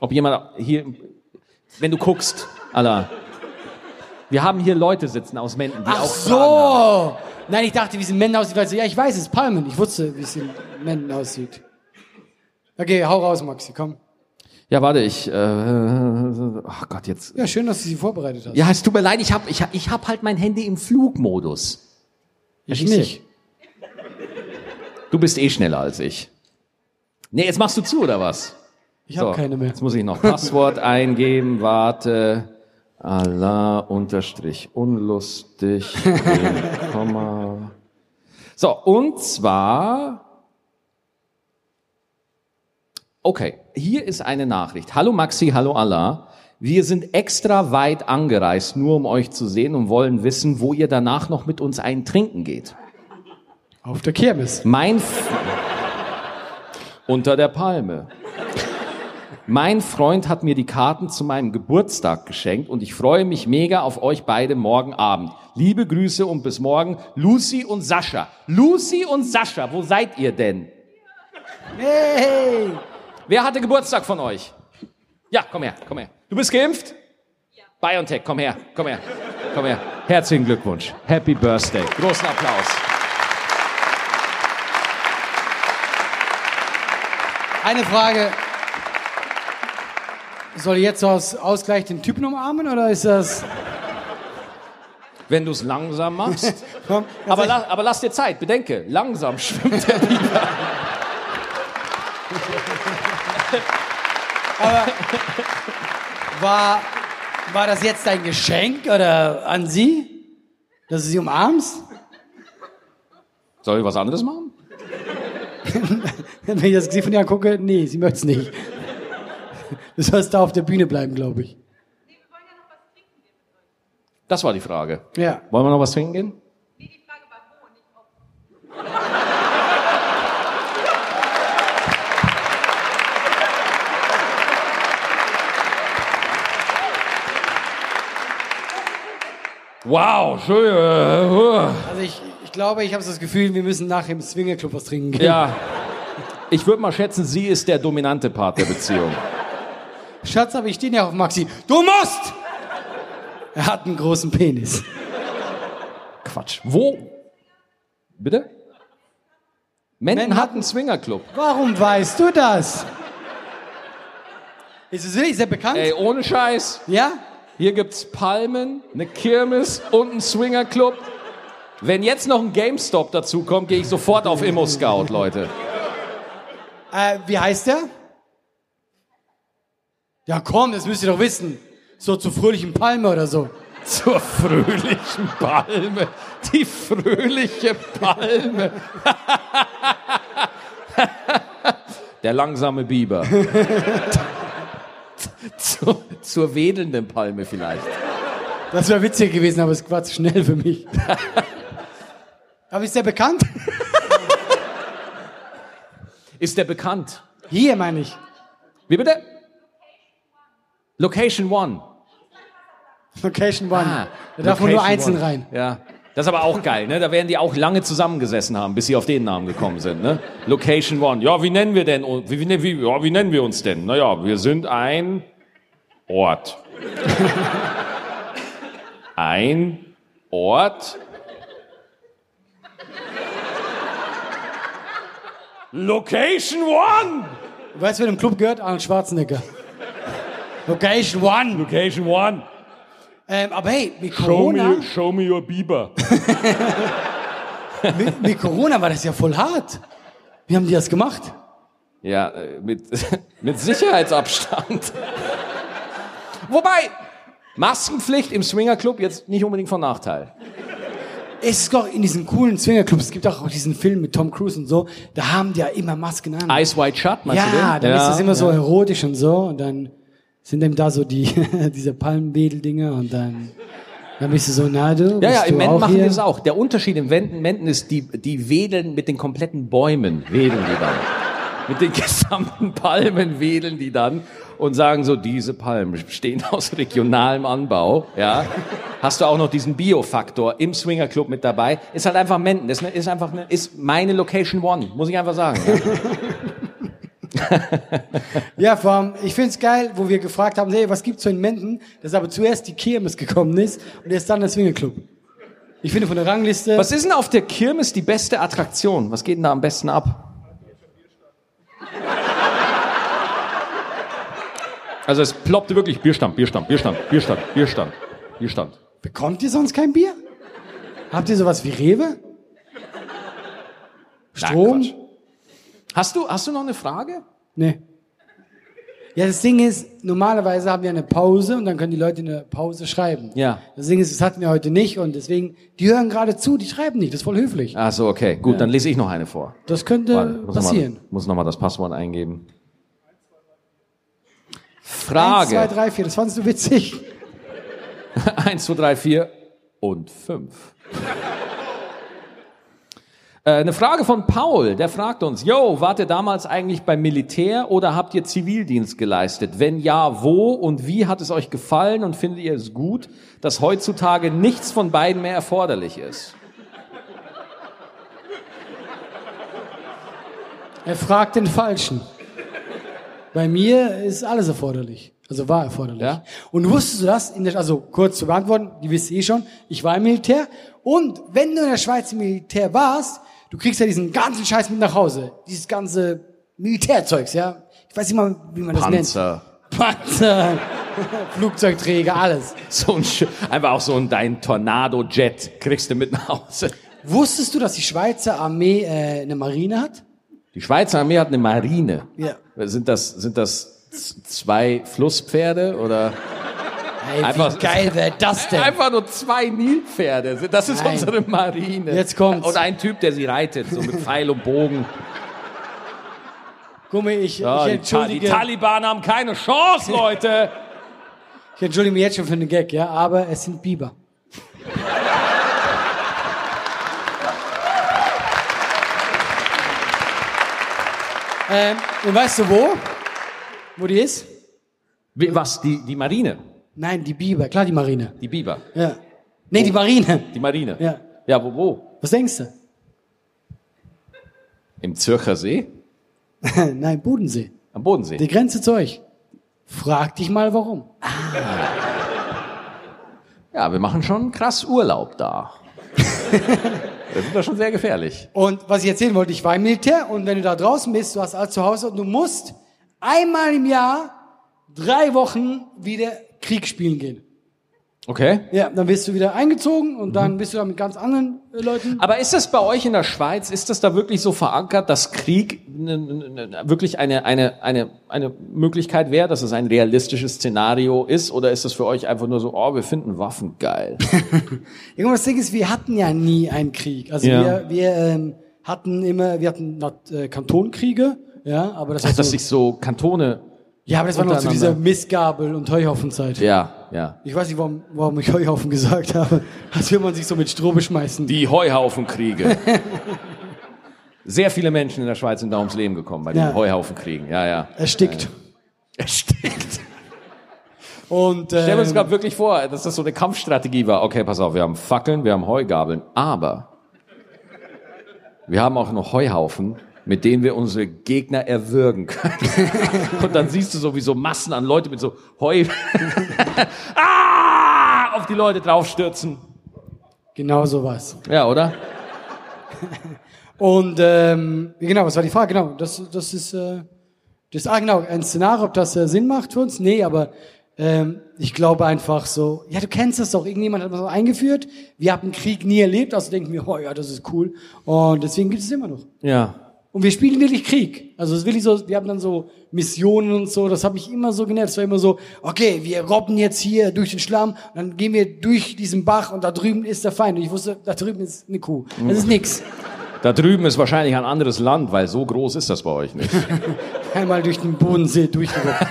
Ob jemand hier, wenn du guckst, Allah. Wir haben hier Leute sitzen aus Menden, die Ach auch Fragen haben. so. Nein, ich dachte, wie es in Menden aussieht. Weil so, ja, ich weiß es, Palmen. Ich wusste, wie es in Menden aussieht. Okay, hau raus, Maxi, komm. Ja, warte, ich. Äh, ach Gott, jetzt. Ja, schön, dass du sie vorbereitet hast. Ja, es tut mir leid, ich hab, ich hab, ich hab halt mein Handy im Flugmodus. ich du. nicht. Du bist eh schneller als ich. Nee, jetzt machst du zu, oder was? Ich habe keine mehr. Jetzt muss ich noch Passwort eingeben, warte. Allah unterstrich unlustig, Komma. So, und zwar, okay, hier ist eine Nachricht. Hallo Maxi, hallo Allah. Wir sind extra weit angereist, nur um euch zu sehen und wollen wissen, wo ihr danach noch mit uns ein Trinken geht. Auf der Kirmes. Mein F unter der Palme. Mein Freund hat mir die Karten zu meinem Geburtstag geschenkt und ich freue mich mega auf euch beide morgen Abend. Liebe Grüße und bis morgen, Lucy und Sascha. Lucy und Sascha, wo seid ihr denn? Hey! Wer hatte Geburtstag von euch? Ja, komm her, komm her. Du bist geimpft? Ja. BioNTech, komm her, komm her, komm her. Herzlichen Glückwunsch. Happy Birthday. Großen Applaus. Eine Frage. Soll ich jetzt aus Ausgleich den Typen umarmen oder ist das. Wenn du es langsam machst. Komm, Aber, la aber lass dir Zeit, bedenke, langsam schwimmt der Biber. war, war das jetzt ein Geschenk oder an sie? Dass du sie umarmst? Soll ich was anderes machen? Wenn ich das Gesicht von ihr angucke, nee, sie möchte es nicht. Du sollst da auf der Bühne bleiben, glaube ich. Das war die Frage. Ja. Wollen wir noch was trinken gehen? Wow, schön. Also ich, ich glaube, ich habe das Gefühl, wir müssen nachher im Swingerclub was trinken gehen. Ja. Ich würde mal schätzen, sie ist der dominante Part der Beziehung. Schatz, aber ich stehe ja auf Maxi. Du musst! Er hat einen großen Penis. Quatsch. Wo? Bitte? Menden hat einen Swingerclub. Warum weißt du das? Ist es wirklich sehr bekannt? Ey, ohne Scheiß. Ja? Hier gibt's Palmen, eine Kirmes und einen Swingerclub. Wenn jetzt noch ein GameStop dazu kommt, gehe ich sofort auf Immo Scout, Leute. Äh, wie heißt der? Ja komm, das müsst ihr doch wissen. So zur fröhlichen Palme oder so. Zur fröhlichen Palme. Die fröhliche Palme. Der langsame Biber. zur, zur wedelnden Palme vielleicht. Das wäre witzig gewesen, aber es war zu schnell für mich. aber ist der bekannt? Ist der bekannt? Hier meine ich. Wie bitte? Location One. Location One. Ah, da darf man nur einzeln One. rein. Ja. Das ist aber auch geil, ne? Da werden die auch lange zusammengesessen haben, bis sie auf den Namen gekommen sind, ne? Location One. Ja, wie nennen wir denn? Wie, wie, wie, ja, wie nennen wir uns denn? Naja, wir sind ein Ort. ein Ort. Location One! Weißt du, wer dem Club gehört? Arnold Schwarzenegger. Location One. Location One. Ähm, aber hey, mit Show Corona, me, show me your Bieber. mit, mit Corona war das ja voll hart. Wie haben die das gemacht? Ja, äh, mit, mit Sicherheitsabstand. Wobei, Maskenpflicht im Swingerclub jetzt nicht unbedingt von Nachteil. Es ist doch in diesen coolen Swingerclubs, es gibt auch diesen Film mit Tom Cruise und so, da haben die ja immer Masken an. Ice White Shut, meinst du ja, den? dann ist das immer so ja. erotisch und so und dann sind eben da so die, diese Palmwedel-Dinger und dann, dann bist du so, na du, Ja, ja, im auch machen die das auch. Der Unterschied im Menden, Menden ist, die, die wedeln mit den kompletten Bäumen, wedeln die dann. mit den gesamten Palmen wedeln die dann und sagen so, diese Palmen bestehen aus regionalem Anbau, ja. Hast du auch noch diesen Bio-Faktor im Swingerclub mit dabei? Ist halt einfach Menden. Das ist einfach ist meine Location One, muss ich einfach sagen. Ja. Ja, vor allem, ich find's geil, wo wir gefragt haben, hey, was gibt's so in Menden, dass aber zuerst die Kirmes gekommen ist und erst dann der Swingerclub. Ich finde von der Rangliste, Was ist denn auf der Kirmes die beste Attraktion? Was geht denn da am besten ab? Also es ploppte wirklich Bierstand, Bierstand, Bierstand, Bierstand, Bierstand, Bierstand. bekommt ihr sonst kein Bier? Habt ihr sowas wie Rewe? Strom? Quatsch. Hast du, hast du noch eine Frage? Nee. Ja, das Ding ist, normalerweise haben wir eine Pause und dann können die Leute eine Pause schreiben. Ja. Das Ding ist, das hatten wir heute nicht und deswegen, die hören gerade zu, die schreiben nicht, das ist voll höflich. Ach so, okay. Gut, ja. dann lese ich noch eine vor. Das könnte Warte, muss passieren. Noch mal, muss nochmal das Passwort eingeben. Frage. 1, 2, 3, 4, das fandest du witzig. 1, 2, 3, 4 und 5. Eine Frage von Paul, der fragt uns, Yo, wart ihr damals eigentlich beim Militär oder habt ihr Zivildienst geleistet? Wenn ja, wo und wie hat es euch gefallen und findet ihr es gut, dass heutzutage nichts von beiden mehr erforderlich ist? Er fragt den Falschen. Bei mir ist alles erforderlich. Also war erforderlich. Ja? Und wusstest du das? Der, also kurz zu beantworten, die wisst ihr eh schon, ich war im Militär. Und wenn du in der Schweiz im Militär warst, du kriegst ja diesen ganzen Scheiß mit nach Hause. Dieses ganze Militärzeugs, ja. Ich weiß nicht mal, wie man das Panzer. nennt. Panzer, Flugzeugträger, alles. So ein, Sch- einfach auch so ein dein Tornado-Jet kriegst du mit nach Hause. Wusstest du, dass die Schweizer Armee äh, eine Marine hat? Die Schweizer Armee hat eine Marine. Ja. Sind das, sind das zwei Flusspferde oder? Ey, wie Einfach- geil wäre das denn? Einfach nur zwei Nilpferde. Das ist Nein. unsere Marine. Jetzt kommt's. Und ein Typ, der sie reitet, so mit Pfeil und Bogen. Guck mal, ich, Ja, ich die, Ta die entschuldige, Taliban haben keine Chance, Leute. ich entschuldige mich jetzt schon für den Gag, ja, aber es sind Biber. ähm, und weißt du wo? Wo die ist? Wie, was? Die, die Marine? Nein, die Biber. Klar, die Marine. Die Biber? Ja. Nee, die Marine. Die Marine? Ja. Ja, wo, wo? Was denkst du? Im Zürcher See? Nein, Bodensee. Am Bodensee? Die Grenze zu euch. Frag dich mal, warum. Ja, wir machen schon krass Urlaub da. das ist doch schon sehr gefährlich. Und was ich erzählen wollte, ich war im Militär und wenn du da draußen bist, du hast alles zu Hause und du musst einmal im Jahr drei Wochen wieder Krieg spielen gehen. Okay. Ja, dann wirst du wieder eingezogen und dann bist du da mit ganz anderen äh, Leuten. Aber ist das bei euch in der Schweiz, ist das da wirklich so verankert, dass Krieg wirklich eine, eine, eine, eine Möglichkeit wäre, dass es ein realistisches Szenario ist? Oder ist das für euch einfach nur so, oh, wir finden Waffen geil? Irgendwas Ding ist, wir hatten ja nie einen Krieg. Also Ja. wir, wir ähm, hatten immer, wir hatten äh, Kantonkriege, ja, aber das, war dass so, sich so Kantone, ja, aber das war noch zu dieser Missgabel- und Heuhaufenzeit. ja, ja. Ich weiß nicht, warum, warum ich Heuhaufen gesagt habe. Als will man sich so mit Stroh beschmeißen. Die Heuhaufenkriege. Sehr viele Menschen in der Schweiz sind da ums Leben gekommen bei den Ja. Heuhaufenkriegen. Ja, ja. Erstickt. Erstickt. Und Stell mir das ähm, gerade wirklich vor, dass das so eine Kampfstrategie war. Okay, pass auf, wir haben Fackeln, wir haben Heugabeln, aber wir haben auch noch Heuhaufen, mit denen wir unsere Gegner erwürgen können. Und dann siehst du so wie so Massen an Leute mit so Heu ah, auf die Leute draufstürzen. genau sowas. Ja, oder? Und ähm, genau, was war die Frage? Genau, das, das ist äh, das ah genau ein Szenario, ob das äh, Sinn macht für uns? Nee, aber ähm, ich glaube einfach so. Ja, du kennst das doch. Irgendjemand hat das so eingeführt. Wir haben Krieg nie erlebt, also denken wir, oh ja, das ist cool. Und deswegen gibt es immer noch. Ja. Und wir spielen wirklich Krieg. Also es ist wirklich so, wir haben dann so Missionen und so, das habe ich immer so genervt. Es war immer so, okay, wir robben jetzt hier durch den Schlamm und dann gehen wir durch diesen Bach und da drüben ist der Feind. Und ich wusste, da drüben ist eine Kuh. Das ist nix. Da drüben ist wahrscheinlich ein anderes Land, weil so groß ist das bei euch nicht. Einmal durch den Bodensee durchgerobbt.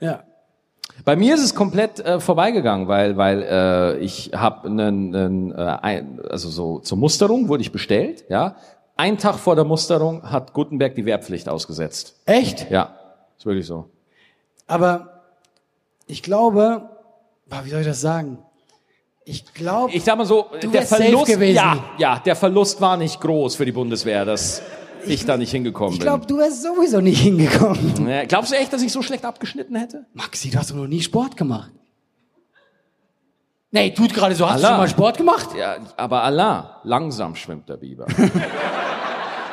ja. Bei mir ist es komplett äh, vorbeigegangen, weil weil äh, ich habe einen, einen äh, ein, also so zur Musterung wurde ich bestellt, ja. Ein Tag vor der Musterung hat Gutenberg die Wehrpflicht ausgesetzt. Echt? Ja, ist wirklich so. Aber ich glaube, wie soll ich das sagen? Ich glaube, Ich sag mal so, Du der Verlust, gewesen. ja, ja, der Verlust war nicht groß für die Bundeswehr. Das ich da nicht hingekommen Ich bin. glaube, du wärst sowieso nicht hingekommen. Ja, glaubst du echt, dass ich so schlecht abgeschnitten hätte? Maxi, du hast doch noch nie Sport gemacht. Nee, tut gerade so. Hast du Allah. schon mal Sport gemacht? Ja, aber Allah, langsam schwimmt der Biber.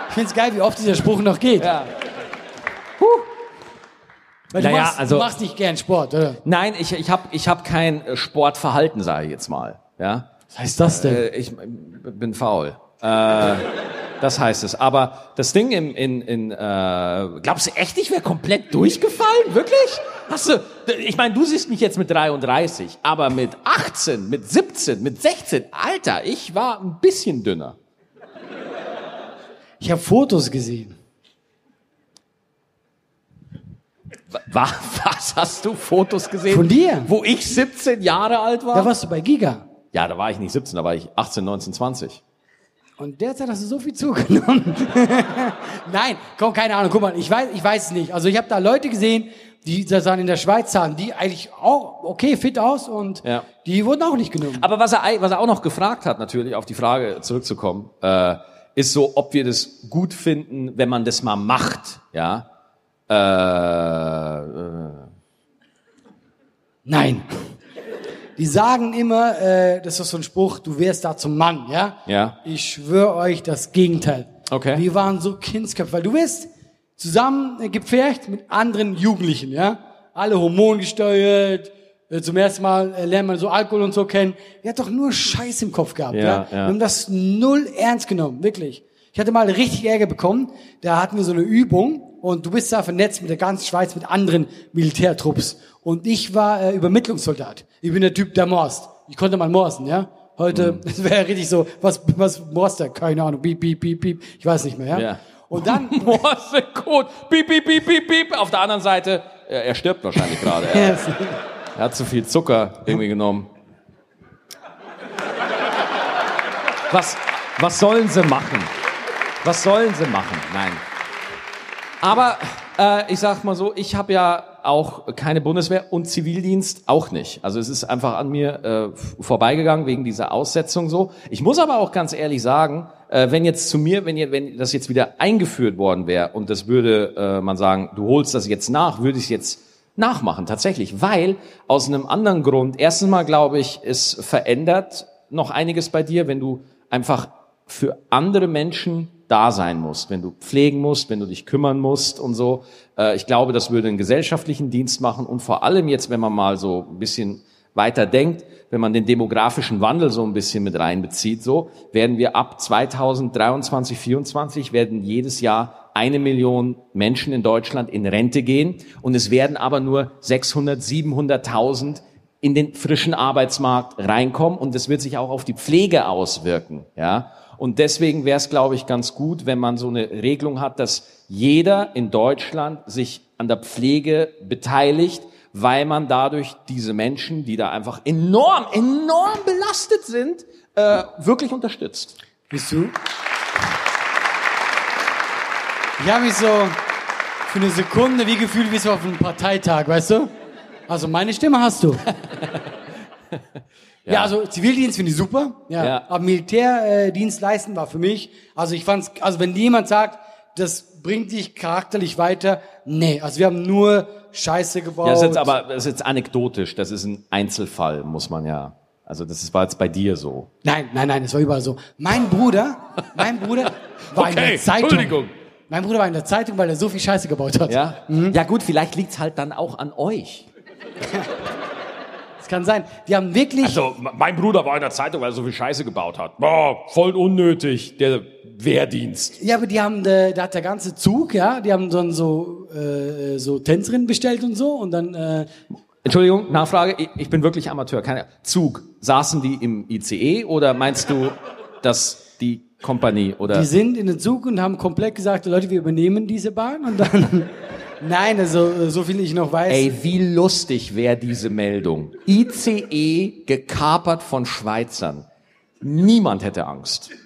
Ich find's geil, wie oft dieser Spruch noch geht. ja. Weil du, Naja, machst, also- du machst nicht gern Sport, oder? Nein, ich, ich habe ich hab kein äh, Sportverhalten, sage ich jetzt mal. Ja? Was heißt das denn? Äh, ich bin faul. Äh, das heißt es. Aber das Ding in, in, in äh, glaubst du echt, ich wäre komplett durchgefallen? Wirklich? Hast du, ich meine, du siehst mich jetzt mit 33, aber mit 18, mit 17, mit 16, Alter, ich war ein bisschen dünner. Ich habe Fotos gesehen. Wa- Was hast du Fotos gesehen? Von dir? Wo ich 17 Jahre alt war? Da warst du bei Giga. ja, da war ich nicht 17, da war ich 18, 19, 20. Und derzeit hast du so viel zugenommen. Nein, komm, keine Ahnung. Guck mal, ich weiß, ich weiß es nicht. Also ich habe da Leute gesehen, die das dann in der Schweiz sahen, die eigentlich auch okay fit aus und Ja. die wurden auch nicht genommen. Aber was er, was er auch noch gefragt hat, natürlich, auf die Frage zurückzukommen, äh, ist so, ob wir das gut finden, wenn man das mal macht, ja. Äh, äh, Nein. Die sagen immer, äh, das ist so ein Spruch, du wärst da zum Mann, ja? Ja. Ich schwöre euch das Gegenteil. Okay. Wir waren so Kindsköpfe, weil du wirst zusammen gepfercht mit anderen Jugendlichen, ja? Alle hormongesteuert, äh, zum ersten Mal äh, lernt man so Alkohol und so kennen. Der hat doch nur Scheiß im Kopf gehabt, Ja, ja? ja. Wir haben das null ernst genommen, wirklich. Ich hatte mal richtig Ärger bekommen, da hatten wir so eine Übung und du bist da vernetzt mit der ganzen Schweiz mit anderen Militärtrupps und ich war äh, Übermittlungssoldat. Ich bin der Typ, der morst. Ich konnte mal morsen, ja? Heute, Mhm. das wäre richtig so, was, was morst der? Keine Ahnung, piep, piep, piep, piep. Ich weiß nicht mehr, ja? Ja. Und dann, Morsecode, piep, piep, piep, piep, piep. Auf der anderen Seite, er, er stirbt wahrscheinlich gerade. Er, Yes. er hat zu viel Zucker irgendwie genommen. Was, was sollen sie machen? Was sollen sie machen? Nein. Aber äh, ich sag mal so, ich habe ja auch keine Bundeswehr und Zivildienst auch nicht. Also es ist einfach an mir äh, vorbeigegangen wegen dieser Aussetzung so. Ich muss aber auch ganz ehrlich sagen, äh, wenn jetzt zu mir, wenn, ihr, wenn das jetzt wieder eingeführt worden wäre und das würde äh, man sagen, du holst das jetzt nach, würde ich jetzt nachmachen tatsächlich, weil aus einem anderen Grund. Erstens mal glaube ich, es verändert noch einiges bei dir, wenn du einfach für andere Menschen da sein musst, wenn du pflegen musst, wenn du dich kümmern musst und so. Äh, ich glaube, das würde einen gesellschaftlichen Dienst machen und vor allem jetzt, wenn man mal so ein bisschen weiter denkt, wenn man den demografischen Wandel so ein bisschen mit reinbezieht, so werden wir ab 2023, 2024 werden jedes Jahr eine Million Menschen in Deutschland in Rente gehen und es werden aber nur 600, 700.000 in den frischen Arbeitsmarkt reinkommen und das wird sich auch auf die Pflege auswirken, ja. Und deswegen wäre es, glaube ich, ganz gut, wenn man so eine Regelung hat, dass jeder in Deutschland sich an der Pflege beteiligt, weil man dadurch diese Menschen, die da einfach enorm, enorm belastet sind, äh, wirklich unterstützt. Bist du? Ich habe mich so für eine Sekunde wie gefühlt wie so auf einem Parteitag, weißt du? Also meine Stimme hast du. ja. also Zivildienst finde ich super. Ja. Ja. Aber Militärdienst leisten war für mich. Also ich fand's, also wenn jemand sagt, das bringt dich charakterlich weiter, nee. Also wir haben nur Scheiße gebaut. Ja, das ist jetzt aber das ist jetzt anekdotisch, das ist ein Einzelfall, muss man ja. Also das ist, war jetzt bei dir so. Nein, nein, nein, das war überall so. Mein Bruder, mein Bruder war in Okay, der Zeitung. Entschuldigung. Mein Bruder war in der Zeitung, weil er so viel Scheiße gebaut hat. Ja? Ja gut, vielleicht liegt's halt dann auch an euch. Das kann sein. Die haben wirklich, Also, mein Bruder war in der Zeitung, weil er so viel Scheiße gebaut hat. Boah, voll unnötig, der Wehrdienst. ja, aber die haben, äh, da hat der ganze Zug, ja, die haben dann so, äh, so Tänzerinnen bestellt und so und dann, äh, Entschuldigung, Nachfrage, ich, ich bin wirklich Amateur. Keine Zug. Saßen die im ICE oder meinst du, dass die Kompanie oder die sind in den Zug und haben komplett gesagt, Leute, wir übernehmen diese Bahn und dann, nein, also, äh, so viel ich noch weiß. Ey, wie lustig wäre diese Meldung. ICE gekapert von Schweizern. Niemand hätte Angst.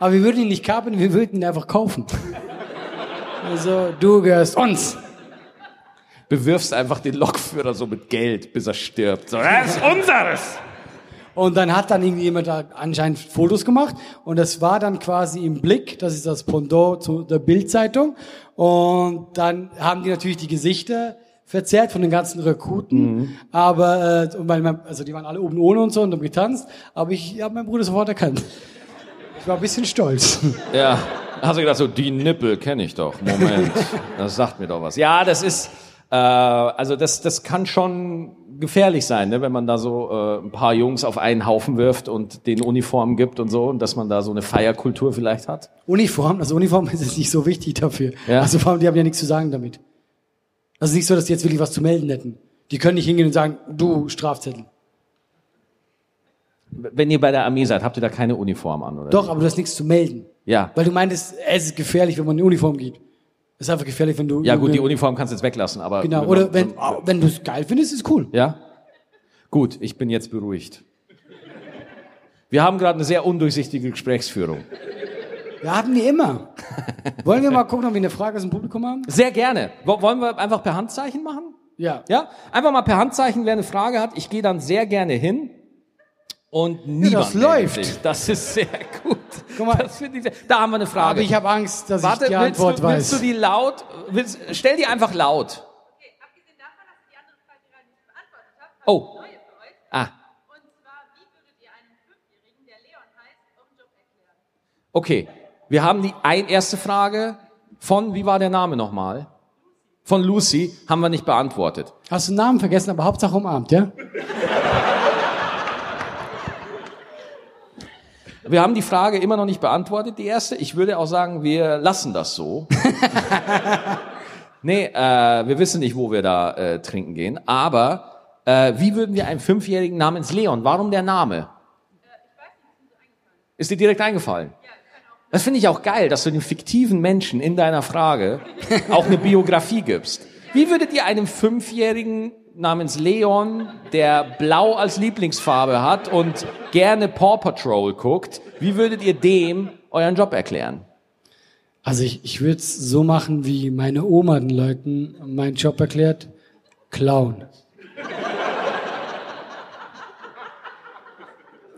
Aber wir würden ihn nicht kapern, wir würden ihn einfach kaufen. Also, du gehörst uns. Bewirfst einfach den Lokführer so mit Geld, bis er stirbt. So, das ist unseres. Und dann hat dann irgendwie jemand da anscheinend Fotos gemacht und das war dann quasi im Blick, das ist das Pendant zu der Bildzeitung. Und dann haben die natürlich die Gesichter verzerrt von den ganzen Rekruten, aber äh, weil man, also die waren alle oben ohne und so und haben getanzt, aber ich habe meinen Bruder sofort erkannt. Ich war ein bisschen stolz. Ja, hast du gedacht, so die Nippel kenne ich doch. Moment, das sagt mir doch was. Ja, das ist, äh, also das, das kann schon gefährlich sein, ne, wenn man da so äh, ein paar Jungs auf einen Haufen wirft und den Uniformen gibt und so, und dass man da so eine Feierkultur vielleicht hat. Uniform, also Uniform ist jetzt nicht so wichtig dafür. Ja. Also vor allem, die haben ja nichts zu sagen damit. Also nicht so, dass die jetzt wirklich was zu melden hätten. Die können nicht hingehen und sagen, du Strafzettel. Wenn ihr bei der Armee seid, habt ihr da keine Uniform an, oder? Doch, aber du hast nichts zu melden. Ja. Weil du meintest, es ist gefährlich, wenn man in Uniform geht. Ist einfach gefährlich, wenn du... Ja gut, die Uniform kannst du jetzt weglassen, aber Genau, oder man- wenn, wenn du es geil findest, ist cool. Ja? Gut, ich bin jetzt beruhigt. Wir haben gerade eine sehr undurchsichtige Gesprächsführung. Wir haben die immer. Wollen wir mal gucken, ob wir eine Frage aus dem Publikum haben? Sehr gerne. Wo- Wollen wir einfach per Handzeichen machen? Ja. Ja? Einfach mal per Handzeichen, wer eine Frage hat. Ich gehe dann sehr gerne hin. Und niemand das meldet läuft. Sich. Das ist sehr gut. Guck mal. ich da haben wir eine Frage. Aber ich habe Angst, dass Warte, ich die willst, Antwort du, weiß. willst du die laut? Willst, stell die einfach laut. Okay, abgesehen davon, dass ich die andere Frage gerade nicht beantwortet habe, habe Oh. ich eine neue für euch. Ah, Und zwar, wie würdet ihr einem Fünfjährigen, der Leon heißt, euren Job erklären? okay. Wir haben die ein, erste Frage von, wie war der Name nochmal? Von Lucy, haben wir nicht beantwortet. Hast du den Namen vergessen, aber Hauptsache umarmt, ja? Wir haben die Frage immer noch nicht beantwortet, die erste. Ich würde auch sagen, wir lassen das so. nee, äh, wir wissen nicht, wo wir da äh, trinken gehen. Aber äh, wie würden wir einem Fünfjährigen namens Leon, warum der Name? Ist dir direkt eingefallen? Das finde ich auch geil, dass du dem fiktiven Menschen in deiner Frage auch eine Biografie gibst. Wie würdet ihr einem Fünfjährigen namens Leon, der Blau als Lieblingsfarbe hat und gerne Paw Patrol guckt, wie würdet ihr dem euren Job erklären? Also ich, ich würde es so machen, wie meine Oma den Leuten meinen Job erklärt. Clown.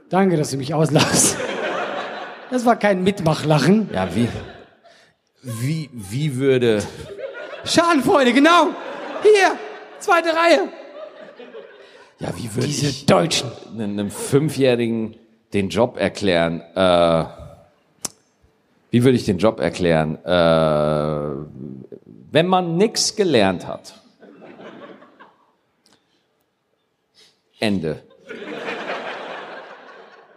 Danke, dass du mich auslachst. Das war kein Mitmachlachen. Ja, wie, wie, wie würde, Schadenfreude, genau. Hier, zweite Reihe. ja, wie würde Diese ich Deutschen. einem Fünfjährigen den Job erklären? Äh, wie würde ich den Job erklären? Äh, wenn man nichts gelernt hat. Ende.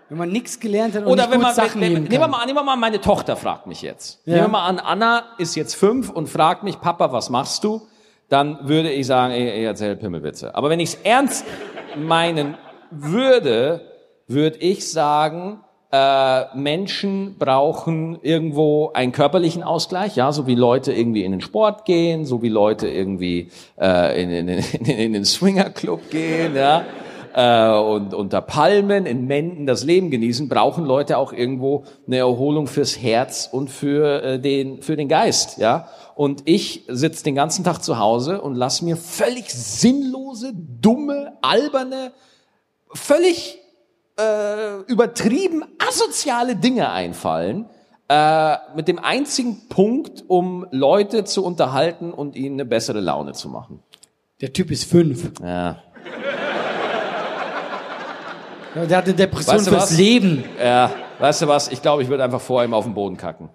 Wenn man nichts gelernt hat und Oder nicht wenn gut man, Sachen wenn, nehmen nehmen wir mal an, nehmen wir mal, meine Tochter fragt mich jetzt. Ja. Nehmen wir mal an, Anna ist jetzt fünf und fragt mich, Papa, was machst du? Dann würde ich sagen, ich, ich erzähle Pimmelwitze. Aber wenn ich es ernst meinen würde, würde ich sagen, äh, Menschen brauchen irgendwo einen körperlichen Ausgleich, ja, so wie Leute irgendwie in den Sport gehen, so wie Leute irgendwie äh, in, in, in, in den Swingerclub gehen, ja äh, und unter Palmen in Menden das Leben genießen, brauchen Leute auch irgendwo eine Erholung fürs Herz und für äh, den für den Geist, ja. Und ich sitze den ganzen Tag zu Hause und lass mir völlig sinnlose, dumme, alberne, völlig äh, übertrieben asoziale Dinge einfallen. Äh, mit dem einzigen Punkt, um Leute zu unterhalten und ihnen eine bessere Laune zu machen. Der Typ ist fünf. Ja. Der hat eine Depression Weißt du fürs was? Leben. Ja, weißt du was? Ich glaube, ich würde einfach vor ihm auf den Boden kacken.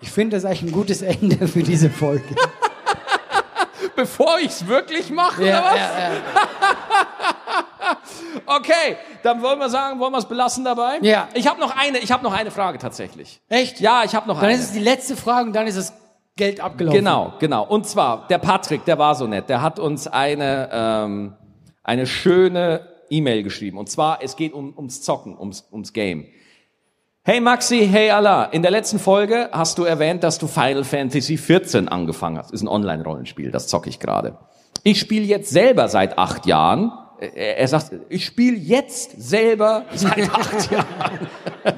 Ich finde das eigentlich ein gutes Ende für diese Folge. Bevor ich es wirklich mache, Ja, oder was? ja, ja. Okay, dann wollen wir sagen, wollen wir es belassen dabei? Ja. Ich habe noch eine, ich habe noch eine Frage tatsächlich. Echt? Ja, ich habe noch Dann eine. ist es die letzte Frage und dann ist das Geld abgelaufen. Genau, genau. Und zwar, der Patrick, der war so nett, der hat uns eine, ähm, eine schöne E-Mail geschrieben. Und zwar, es geht um, ums Zocken, ums, ums Game. Hey Maxi, hey Allah, in der letzten Folge hast du erwähnt, dass du Final Fantasy 14 angefangen hast. Ist ein Online-Rollenspiel, das zocke ich gerade. Ich spiele jetzt selber seit acht Jahren. Er er sagt, ich spiele jetzt selber seit acht Jahren.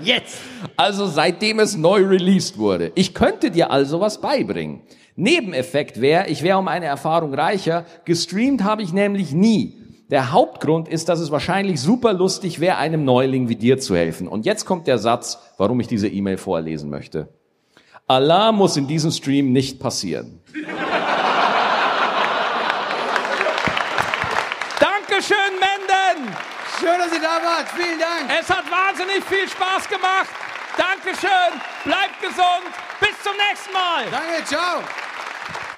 Jetzt. Also seitdem es neu released wurde. Ich könnte dir also was beibringen. Nebeneffekt wäre, ich wäre um eine Erfahrung reicher. Gestreamt habe ich nämlich nie. Der Hauptgrund ist, dass es wahrscheinlich super lustig wäre, einem Neuling wie dir zu helfen. Und jetzt kommt der Satz, warum ich diese E-Mail vorlesen möchte. Allah muss in diesem Stream nicht passieren. Dankeschön, Menden! Schön, dass ihr da wart. Vielen Dank. Es hat wahnsinnig viel Spaß gemacht. Dankeschön. Bleibt gesund. Bis zum nächsten Mal. Danke, ciao.